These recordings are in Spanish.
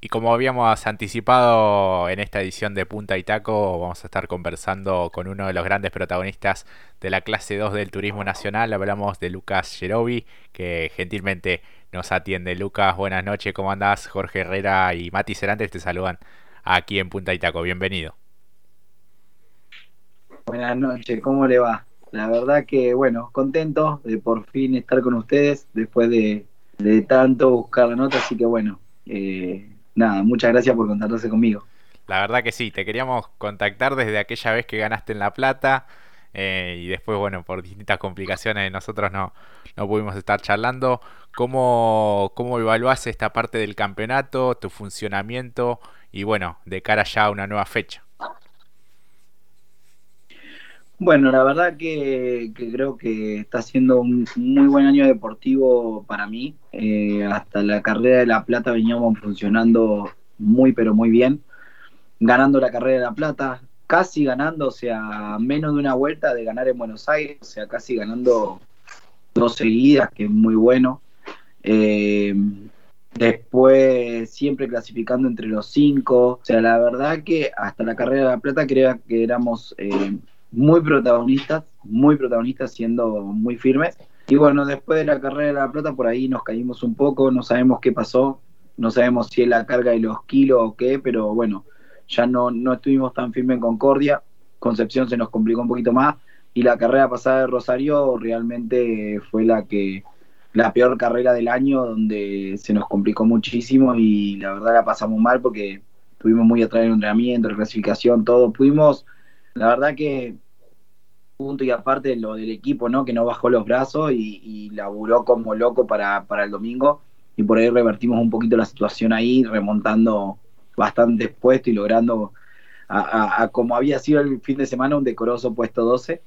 Y como habíamos anticipado en esta edición de Punta y Taco, vamos a estar conversando con uno de los grandes protagonistas de la clase 2 del Turismo Nacional. Hablamos de Lucas Gerovi, que gentilmente nos atiende. Lucas, buenas noches, ¿cómo andás? Jorge Herrera y Mati Cerantes te saludan aquí en Punta y Taco. Bienvenido. Buenas noches, ¿cómo le va? La verdad que, bueno, contento de por fin estar con ustedes después de, tanto buscar la nota, así que bueno, eh, nada, muchas gracias por contactarse conmigo. La verdad que sí, te queríamos contactar desde aquella vez que ganaste en La Plata eh, y después, bueno, por distintas complicaciones nosotros no, no pudimos estar charlando. ¿Cómo, ¿Cómo evaluás esta parte del campeonato, tu funcionamiento y bueno, de cara ya a una nueva fecha? Bueno, la verdad que, creo que está siendo un muy buen año deportivo para mí. Eh, hasta la carrera de La Plata veníamos funcionando muy, pero muy bien. Ganando la carrera de La Plata, casi ganando, o sea, menos de una vuelta de ganar en Buenos Aires, o sea, casi ganando dos seguidas, que es muy bueno. Eh, después siempre clasificando entre los cinco. O sea, la verdad que hasta la carrera de La Plata creo que éramos... Eh, muy protagonistas, muy protagonistas, siendo muy firmes. Y bueno, después de la carrera de la plata, por ahí nos caímos un poco, no sabemos qué pasó, no sabemos si es la carga de los kilos o qué, pero bueno, ya no, no estuvimos tan firmes en Concordia, Concepción se nos complicó un poquito más, y la carrera pasada de Rosario realmente fue la que la peor carrera del año donde se nos complicó muchísimo y la verdad la pasamos mal porque tuvimos muy atrás en entrenamiento, la clasificación, todo. Pudimos la verdad que punto y aparte lo del equipo, ¿no? Que no bajó los brazos y, laburó como loco para, el domingo y por ahí revertimos un poquito la situación ahí, remontando bastante puestos y logrando a, como había sido el fin de semana un decoroso puesto 12.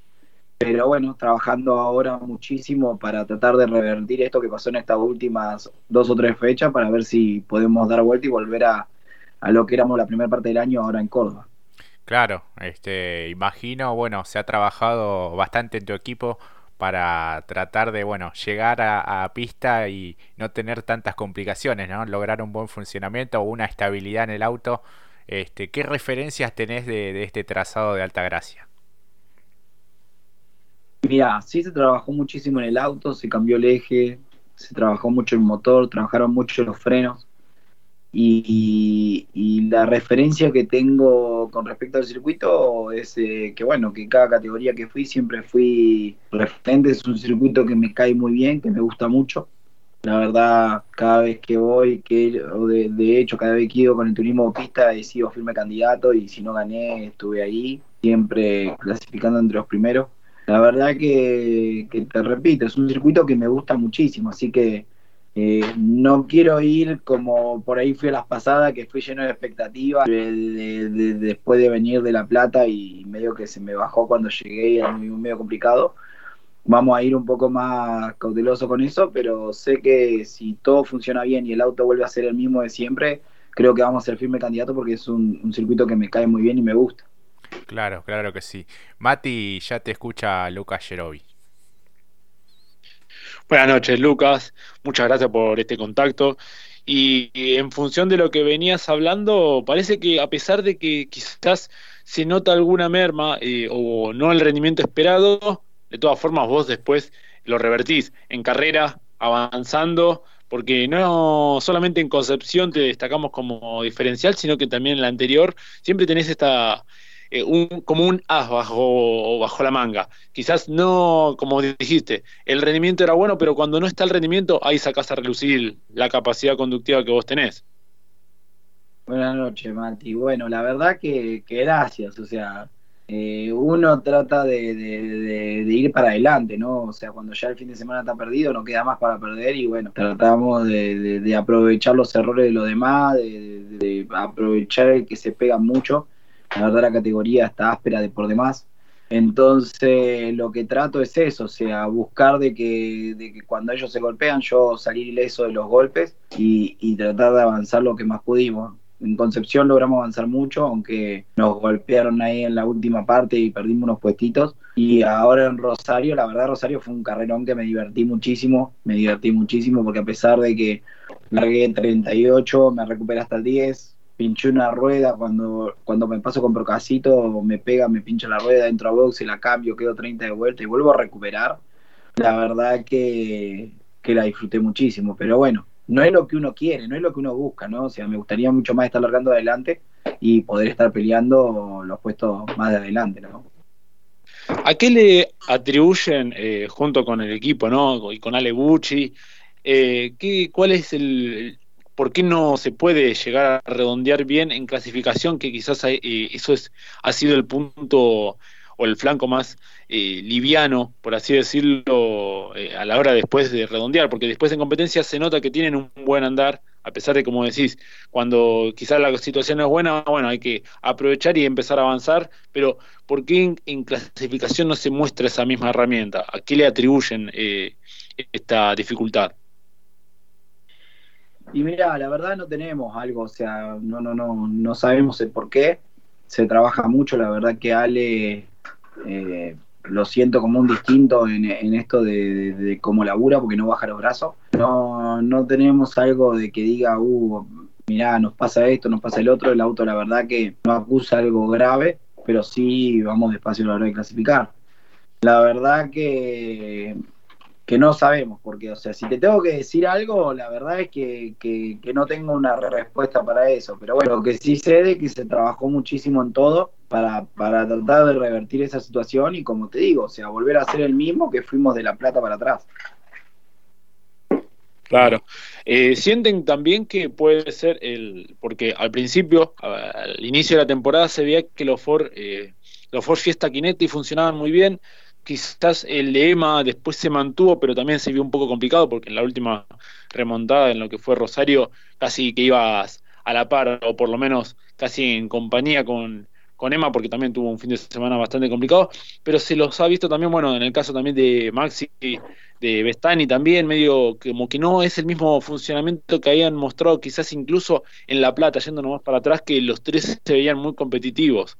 Pero bueno, trabajando ahora muchísimo para tratar de revertir esto que pasó en estas últimas dos o tres fechas para ver si podemos dar vuelta y volver a, a lo que éramos la primera parte del año ahora en Córdoba. Claro, este, imagino, bueno, se ha trabajado bastante en tu equipo para tratar de, bueno, llegar a, pista y no tener tantas complicaciones, ¿no? Lograr un buen funcionamiento o una estabilidad en el auto. Este, ¿Qué referencias tenés de, este trazado de Alta Gracia? Mira, sí se trabajó muchísimo en el auto, se cambió el eje, se trabajó mucho el motor, trabajaron mucho los frenos. Y, la referencia que tengo con respecto al circuito es eh, que, bueno, que cada categoría que fui siempre fui referente. Es un circuito que me cae muy bien, que me gusta mucho. La verdad, cada vez que voy, que o de, hecho, cada vez que ido con el turismo pista, he sido firme candidato y si no gané, estuve ahí, siempre clasificando entre los primeros. La verdad que, que te repito, es un circuito que me gusta muchísimo, así que eh, no quiero ir como por ahí fui a las pasadas, que fui lleno de expectativas después de venir de La Plata y medio que se me bajó cuando llegué, era muy, medio complicado. Vamos a ir un poco más cauteloso con eso, pero sé que si todo funciona bien y el auto vuelve a ser el mismo de siempre, creo que vamos a ser firme candidato porque es un, circuito que me cae muy bien y me gusta. Claro, claro que sí. Mati, ya te escucha Lucas Jerovi. Buenas noches, Lucas. Muchas gracias por este contacto. Y en función de lo que venías hablando, parece que a pesar de que quizás se nota alguna merma eh, o no el rendimiento esperado, de todas formas vos después lo revertís en carrera, avanzando, porque no solamente en Concepción te destacamos como diferencial, sino que también en la anterior siempre tenés esta, eh, un, como un as bajo, bajo la manga. Quizás no, como dijiste, el rendimiento era bueno, pero cuando no está el rendimiento, ahí sacas a relucir la capacidad conductiva que vos tenés. Buenas noches, Mati. Bueno, la verdad que, gracias. O sea, eh, uno trata de, ir para adelante, ¿no? O sea, cuando ya el fin de semana está perdido, no queda más para perder y bueno, tratamos de, aprovechar los errores de los demás, de, aprovechar el que se pega mucho la verdad la categoría está áspera de por demás. Entonces lo que trato es eso, o sea, buscar de que, de que cuando ellos se golpean yo salir ileso de los golpes y, tratar de avanzar lo que más pudimos. En Concepción logramos avanzar mucho, aunque nos golpearon ahí en la última parte y perdimos unos puestitos. Y ahora en Rosario, la verdad Rosario fue un carrerón que me divertí muchísimo, me divertí muchísimo porque a pesar de que largué en 38, me recuperé hasta el 10, pinché una rueda, cuando, cuando me paso con Procasito me pega, me pincha la rueda, entro a box y la cambio, quedo 30 de vuelta y vuelvo a recuperar. La verdad que, que la disfruté muchísimo, pero bueno, no es lo que uno quiere, no es lo que uno busca, ¿no? O sea, me gustaría mucho más estar largando adelante y poder estar peleando los puestos más de adelante, ¿no? ¿A qué le atribuyen, eh, junto con el equipo, ¿no? y con Ale Bucci, eh, ¿qué, ¿cuál es el, por qué no se puede llegar a redondear bien en clasificación, que quizás eh, eso es, ha sido el punto o el flanco más eh, liviano, por así decirlo, eh, a la hora después de redondear, porque después en competencia se nota que tienen un buen andar, a pesar de, como decís, cuando quizás la situación no es buena, bueno, hay que aprovechar y empezar a avanzar, pero ¿por qué en, clasificación no se muestra esa misma herramienta? ¿A qué le atribuyen eh, esta dificultad? Y mira, la verdad no tenemos algo, o sea, no, no, no, no sabemos el por qué. Se trabaja mucho, la verdad que Ale eh, lo siento como un distinto en, esto de, cómo labura, porque no baja los brazos. No, no tenemos algo de que diga, uh, mirá, nos pasa esto, nos pasa el otro. El auto, la verdad, que no acusa algo grave, pero sí vamos despacio a la hora de clasificar. La verdad que que no sabemos, porque, o sea, si te tengo que decir algo, la verdad es que, que, no tengo una respuesta para eso, pero bueno, lo que sí sé de que se trabajó muchísimo en todo para, para tratar de revertir esa situación y como te digo, o sea, volver a ser el mismo que fuimos de La Plata para atrás. Claro. Eh, sienten también que puede ser el. Porque al principio, al inicio de la temporada, se veía que los Ford, eh, los Ford Fiesta Kinetti funcionaban muy bien quizás el lema después se mantuvo, pero también se vio un poco complicado porque en la última remontada en lo que fue Rosario casi que ibas a la par o por lo menos casi en compañía con, con Emma porque también tuvo un fin de semana bastante complicado, pero se los ha visto también, bueno, en el caso también de Maxi, de Bestani también, medio como que no es el mismo funcionamiento que habían mostrado quizás incluso en La Plata, yendo nomás para atrás, que los tres se veían muy competitivos.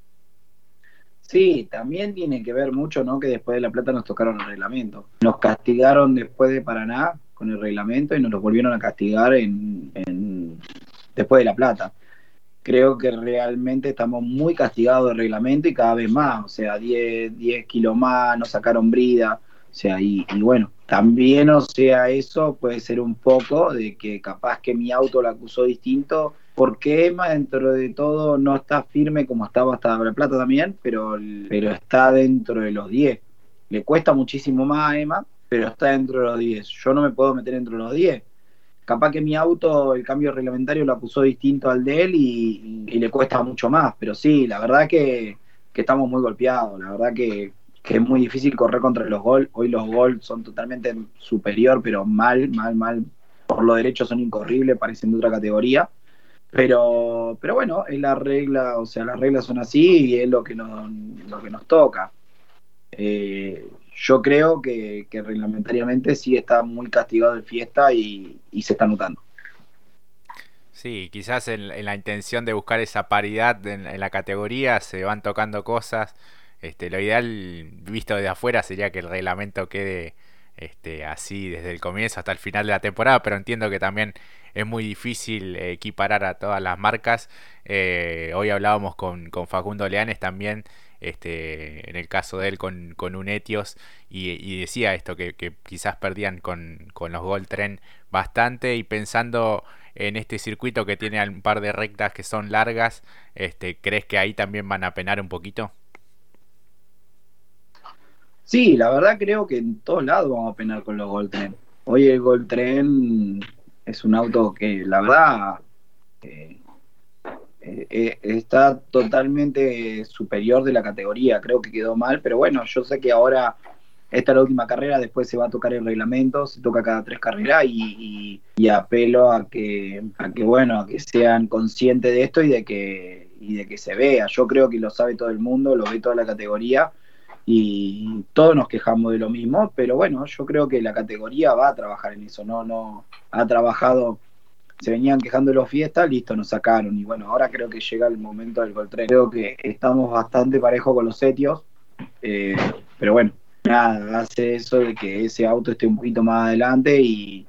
Sí, también tiene que ver mucho, ¿no? Que después de La Plata nos tocaron el reglamento. Nos castigaron después de Paraná con el reglamento y nos los volvieron a castigar en, después de La Plata. Creo que realmente estamos muy castigados del reglamento y cada vez más, o sea, 10, 10 kilos más, nos sacaron brida, o sea, y, y bueno, también, o sea, eso puede ser un poco de que capaz que mi auto lo acusó distinto porque Emma dentro de todo no está firme como estaba hasta La Plata también, pero, pero está dentro de los 10. Le cuesta muchísimo más a Emma, pero está dentro de los 10. Yo no me puedo meter dentro de los 10. Capaz que mi auto, el cambio reglamentario lo acusó distinto al de él y, le cuesta mucho más, pero sí, la verdad que, que estamos muy golpeados, la verdad que, que es muy difícil correr contra los gol. Hoy los gol son totalmente superior, pero mal, mal, mal. Por lo derecho son incorribles, parecen de otra categoría. Pero, pero bueno, es la regla, o sea, las reglas son así y es lo que nos, lo que nos toca. Eh, yo creo que, reglamentariamente sí está muy castigado el fiesta y, se está notando. Sí, quizás en, la intención de buscar esa paridad en, la categoría se van tocando cosas. Este, lo ideal visto desde afuera sería que el reglamento quede este, así desde el comienzo hasta el final de la temporada, pero entiendo que también es muy difícil equiparar a todas las marcas. Eh, hoy hablábamos con, con, Facundo Leanes también, este, en el caso de él con, con un Etios, y, decía esto, que, quizás perdían con, con los Gold Tren bastante, y pensando en este circuito que tiene un par de rectas que son largas, este, ¿crees que ahí también van a penar un poquito? Sí, la verdad creo que en todos lados vamos a penar con los Gold Tren. Hoy el Gold Tren es un auto que la verdad eh, eh, eh, está totalmente superior de la categoría. Creo que quedó mal, pero bueno, yo sé que ahora esta es la última carrera, después se va a tocar el reglamento, se toca cada tres carreras y, apelo a que, a que bueno, a que sean conscientes de esto y de que y de que se vea. Yo creo que lo sabe todo el mundo, lo ve toda la categoría y todos nos quejamos de lo mismo, pero bueno, yo creo que la categoría va a trabajar en eso, no, no, ha trabajado, se venían quejando de los fiestas, listo, nos sacaron, y bueno, ahora creo que llega el momento del gol Creo que estamos bastante parejos con los setios, eh, pero bueno, nada, hace eso de que ese auto esté un poquito más adelante y,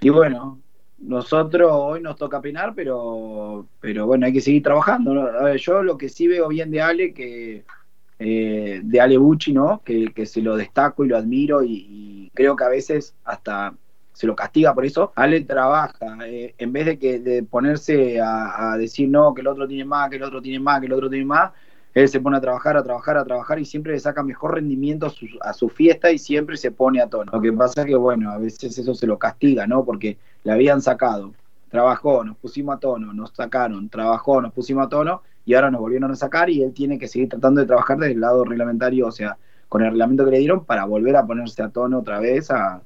y bueno, nosotros hoy nos toca penar, pero, pero bueno, hay que seguir trabajando. A ver, yo lo que sí veo bien de Ale, que eh, de Ale Bucci, ¿no? Que, se lo destaco y lo admiro y, creo que a veces hasta se lo castiga por eso. Ale trabaja, eh, en vez de que de ponerse a, a, decir no, que el otro tiene más, que el otro tiene más, que el otro tiene más, él se pone a trabajar, a trabajar, a trabajar y siempre le saca mejor rendimiento a su, fiesta y siempre se pone a tono. Lo que pasa es que, bueno, a veces eso se lo castiga, ¿no? Porque le habían sacado, trabajó, nos pusimos a tono, nos sacaron, trabajó, nos pusimos a tono y ahora nos volvieron a sacar y él tiene que seguir tratando de trabajar desde el lado reglamentario, o sea, con el reglamento que le dieron para volver a ponerse a tono otra vez a,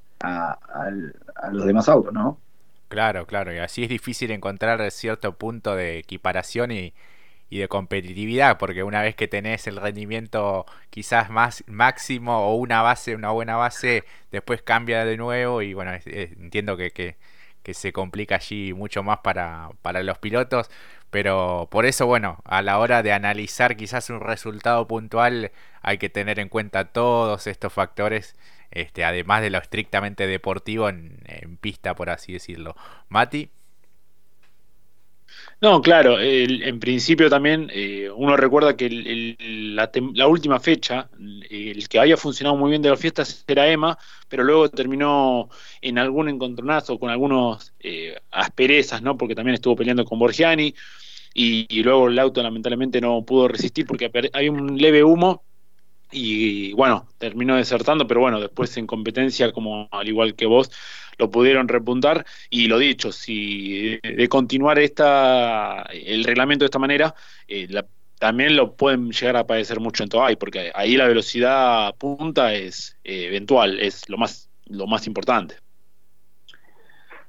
los demás autos, ¿no? Claro, claro, y así es difícil encontrar cierto punto de equiparación y y de competitividad, porque una vez que tenés el rendimiento quizás más máximo o una base, una buena base, después cambia de nuevo y bueno, entiendo que, que, se complica allí mucho más para, para los pilotos, pero por eso bueno, a la hora de analizar quizás un resultado puntual hay que tener en cuenta todos estos factores. Este, además de lo estrictamente deportivo en, en pista, por así decirlo. Mati. No, claro, en principio también eh, uno recuerda que la, última fecha, el que había funcionado muy bien de las fiestas era Emma, pero luego terminó en algún encontronazo con algunos eh, asperezas, ¿no? Porque también estuvo peleando con Borgiani y, luego el auto lamentablemente no pudo resistir porque había un leve humo y bueno, terminó desertando, pero bueno, después en competencia, como al igual que vos, lo pudieron repuntar y lo dicho, si de continuar esta el reglamento de esta manera, eh, también lo pueden llegar a padecer mucho en Toay, porque ahí la velocidad punta es eh, eventual, es lo más, lo más importante.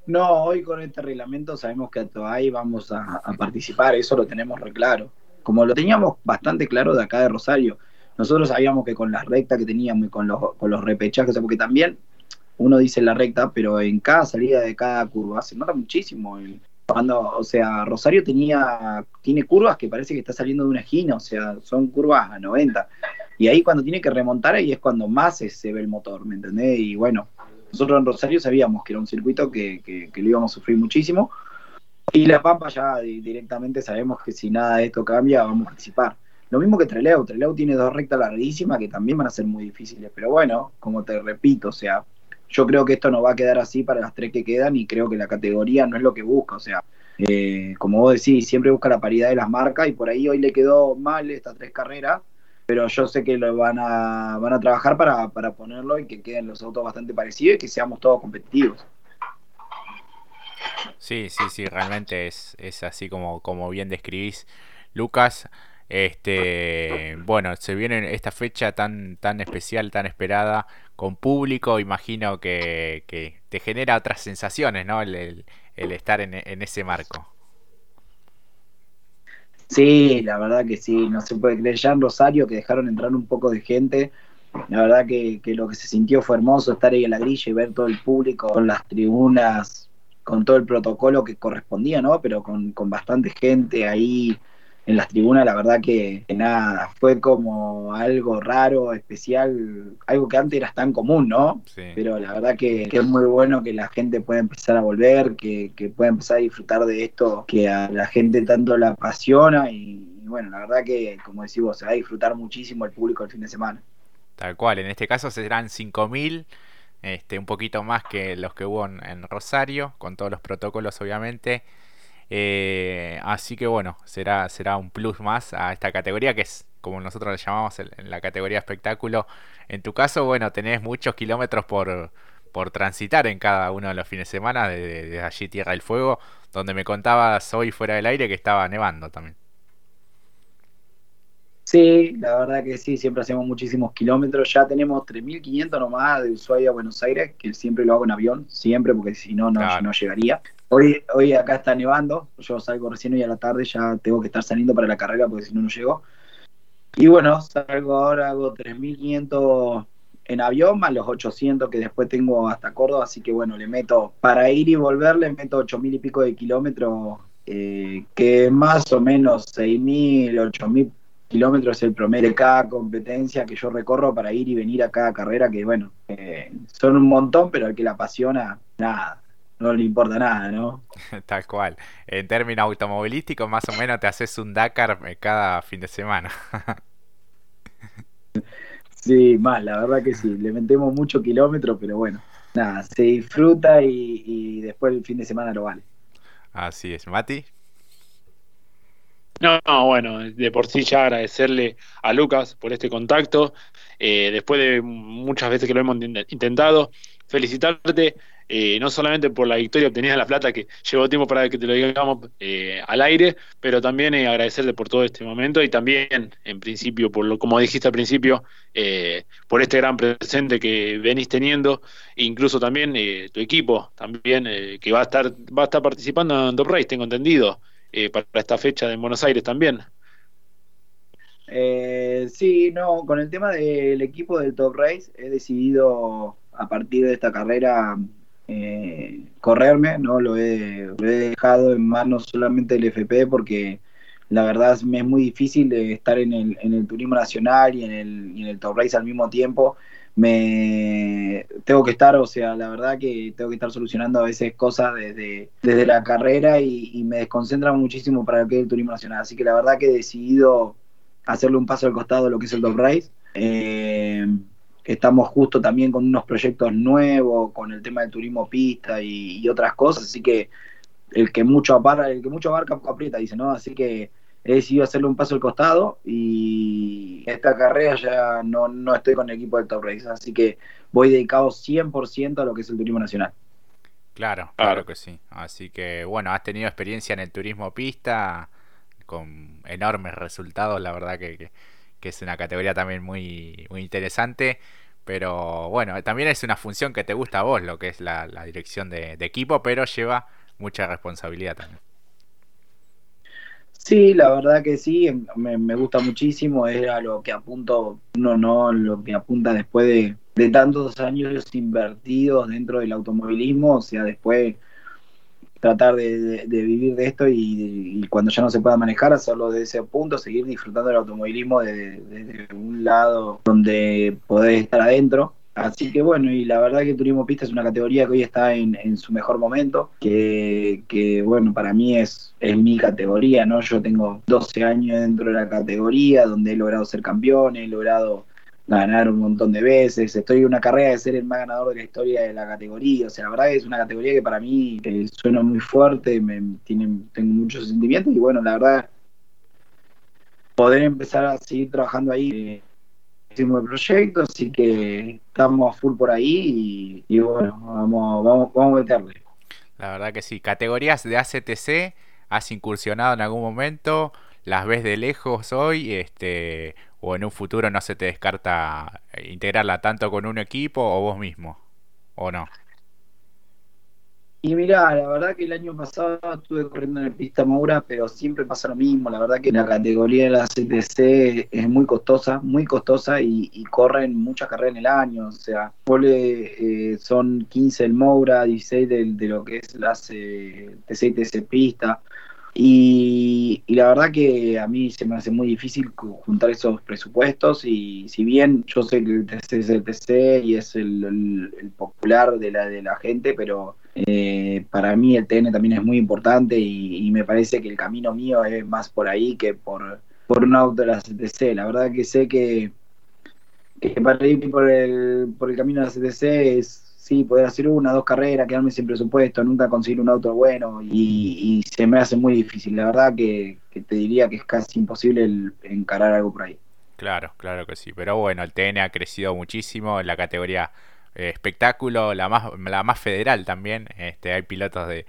No, hoy con este reglamento sabemos que a Toay vamos a, participar, eso lo tenemos re claro. Como lo teníamos bastante claro de acá de Rosario, nosotros sabíamos que con la recta que teníamos y con los, con los repechajes, porque también uno dice la recta, pero en cada salida de cada curva se nota muchísimo. Cuando, o sea, Rosario tenía, tiene curvas que parece que está saliendo de una esquina, o sea, son curvas a 90. Y ahí cuando tiene que remontar, ahí es cuando más se, ve el motor, ¿me entendés? Y bueno, nosotros en Rosario sabíamos que era un circuito que, que, lo íbamos a sufrir muchísimo. Y La Pampa ya directamente sabemos que si nada de esto cambia, vamos a participar. Lo mismo que Treleu, Treleu tiene dos rectas larguísimas que también van a ser muy difíciles, pero bueno, como te repito, o sea, yo creo que esto no va a quedar así para las tres que quedan y creo que la categoría no es lo que busca. O sea, eh, como vos decís, siempre busca la paridad de las marcas y por ahí hoy le quedó mal estas tres carreras, pero yo sé que lo van a, van a trabajar para, para ponerlo y que queden los autos bastante parecidos y que seamos todos competitivos. Sí, sí, sí, realmente es, es así como, como bien describís, Lucas. Este, bueno, se viene esta fecha tan, tan especial, tan esperada, con público, imagino que, te genera otras sensaciones, ¿no? El, estar en, ese marco. Sí, la verdad que sí, no se puede creer. Ya en Rosario que dejaron entrar un poco de gente, la verdad que, que lo que se sintió fue hermoso estar ahí en la grilla y ver todo el público con las tribunas, con todo el protocolo que correspondía, ¿no? Pero con, con bastante gente ahí en las tribunas, la verdad que, nada, fue como algo raro, especial, algo que antes era tan común, ¿no? Pero la verdad que, es muy bueno que la gente pueda empezar a volver, que, que pueda empezar a disfrutar de esto, que a la gente tanto la apasiona y, bueno, la verdad que, como decimos, se va a disfrutar muchísimo el público el fin de semana. Tal cual, en este caso serán 5.000. Este, un poquito más que los que hubo en Rosario, con todos los protocolos obviamente. Eh, así que bueno, será, será un plus más a esta categoría que es como nosotros le llamamos en la categoría espectáculo. En tu caso, bueno, tenés muchos kilómetros por, por transitar en cada uno de los fines de semana de, allí Tierra del Fuego, donde me contabas hoy fuera del aire que estaba nevando también. Sí, la verdad que sí, siempre hacemos muchísimos kilómetros. Ya tenemos 3.500 nomás de Ushuaia a Buenos Aires, que siempre lo hago en avión, siempre, porque si no, no llegaría. Hoy, hoy acá está nevando, yo salgo recién hoy a la tarde, ya tengo que estar saliendo para la carrera porque si no, no llego. Y bueno, salgo ahora, hago 3.500 en avión, más los 800 que después tengo hasta Córdoba, así que bueno, le meto, para ir y volver, le meto 8.000 y pico de kilómetros, eh, que más o menos 6.000, 8.000 kilómetros es el promedio de cada competencia que yo recorro para ir y venir a cada carrera, que bueno, eh, son un montón, pero al que la apasiona, nada, no le importa nada, ¿no? Tal cual. En términos automovilísticos, más o menos te haces un Dakar eh, cada fin de semana. sí, más, la verdad que sí, le metemos mucho kilómetro, pero bueno, nada, se disfruta y, y después el fin de semana lo vale. Así es, Mati. No, bueno, de por sí ya agradecerle a Lucas por este contacto, eh, después de muchas veces que lo hemos intentado, felicitarte eh, no solamente por la victoria obtenida en La Plata, que llevó tiempo para que te lo digamos eh, al aire, pero también agradecerte por todo este momento y también, en principio, por lo como dijiste al principio, por este gran presente que venís teniendo, incluso también tu equipo, también que va a estar va a estar participando en Top Race, tengo entendido. Eh, para esta fecha de Buenos Aires también. Eh, sí, no, con el tema del equipo del Top Race he decidido a partir de esta carrera eh, correrme, no lo he, dejado en manos solamente del FP porque la verdad me es muy difícil estar en el, en el turismo nacional y en el, y en el Top Race al mismo tiempo me tengo que estar, o sea, la verdad que tengo que estar solucionando a veces cosas desde, desde la carrera y, me desconcentra muchísimo para lo que el turismo nacional. Así que la verdad que he decidido hacerle un paso al costado de lo que es el Top Race. Eh, estamos justo también con unos proyectos nuevos, con el tema del turismo pista y, otras cosas, así que el que mucho abarca, el que mucho abarca aprieta, dice, ¿no? Así que he decidido hacerle un paso al costado y esta carrera ya no, no estoy con el equipo del Top Race, así que voy dedicado 100% a lo que es el turismo nacional. Claro, claro que sí. Así que bueno, has tenido experiencia en el turismo pista con enormes resultados, la verdad que, que, es una categoría también muy, muy interesante. Pero bueno, también es una función que te gusta a vos, lo que es la, dirección de equipo, pero lleva mucha responsabilidad también. Sí, la verdad que sí, me, gusta muchísimo, es a lo que apunto, no, no, lo que apunta después de, de tantos años invertidos dentro del automovilismo, o sea, después tratar de, vivir de esto y, cuando ya no se pueda manejar, hacerlo desde ese punto, seguir disfrutando del automovilismo desde, un lado donde podés estar adentro Así que bueno, y la verdad que turismo pista es una categoría que hoy está en, su mejor momento, que, bueno, para mí es, es mi categoría, ¿no? Yo tengo 12 años dentro de la categoría, donde he logrado ser campeón, he logrado ganar un montón de veces, estoy en una carrera de ser el más ganador de la historia de la categoría, o sea, la verdad es una categoría que para mí eh, suena muy fuerte, me, tiene, tengo muchos sentimientos y bueno, la verdad, poder empezar a seguir trabajando ahí. Eh, de proyecto, así que estamos a full por ahí y, bueno, vamos, vamos, vamos a meterle. La verdad que sí. Categorías de ACTC, ¿has incursionado en algún momento? ¿Las ves de lejos hoy? este ¿O en un futuro no se te descarta integrarla tanto con un equipo o vos mismo? ¿O no? Y mira, la verdad que el año pasado estuve corriendo en el pista Maura, pero siempre pasa lo mismo. La verdad que la categoría de la CTC es muy costosa, muy costosa y, corren muchas carreras en el año. O sea, eh, son 15 el Moura, 16 de, lo que es la TC y TC pista. Y, la verdad que a mí se me hace muy difícil juntar esos presupuestos y si bien yo sé que el TC es el TC y es el, popular de la, de la gente, pero eh, para mí el TN también es muy importante y, me parece que el camino mío es más por ahí que por, por un auto de la CTC. La verdad que sé que, para ir por el, por el camino de la CTC es sí, poder hacer una, dos carreras, quedarme sin presupuesto, nunca conseguir un auto bueno y, se me hace muy difícil. La verdad que, te diría que es casi imposible el, encarar algo por ahí. Claro, claro que sí. Pero bueno, el TN ha crecido muchísimo en la categoría eh, espectáculo, la más, la más federal también. Este, hay pilotos de,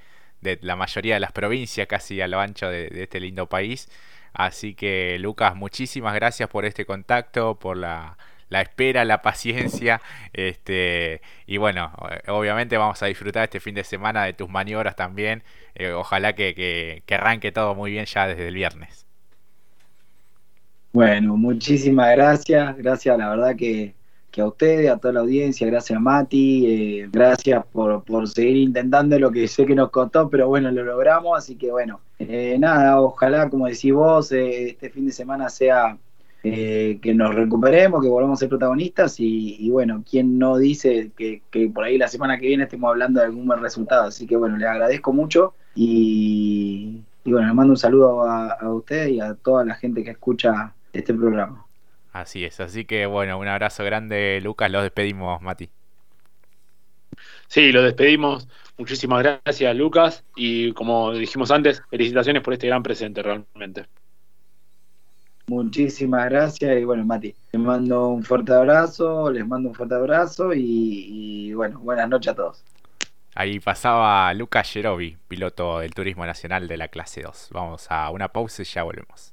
la mayoría de las provincias, casi a lo ancho de este lindo país. Así que Lucas, muchísimas gracias por este contacto, por la la espera, la paciencia. Este, y bueno, obviamente vamos a disfrutar este fin de semana de tus maniobras también. Eh, ojalá que, arranque todo muy bien ya desde el viernes. Bueno, muchísimas gracias. Gracias, la verdad que, a ustedes, a toda la audiencia, gracias Mati, eh, gracias por, seguir intentando lo que sé que nos costó, pero bueno, lo logramos, así que bueno, eh, nada, ojalá, como decís vos, este fin de semana sea eh, que nos recuperemos, que volvamos a ser protagonistas y, bueno, ¿quién no dice que, por ahí la semana que viene estemos hablando de algún buen resultado? Así que bueno, les agradezco mucho y, bueno, les mando un saludo a, a ustedes y a toda la gente que escucha este programa. Así es, así que bueno, un abrazo grande Lucas, los despedimos Mati. Sí, lo despedimos. Muchísimas gracias Lucas y como dijimos antes, felicitaciones por este gran presente realmente. Muchísimas gracias y bueno, Mati, les mando un fuerte abrazo, les mando un fuerte abrazo y, bueno, buenas noches a todos. Ahí pasaba Lucas Jerovi, piloto del Turismo Nacional de la clase 2. Vamos a una pausa y ya volvemos.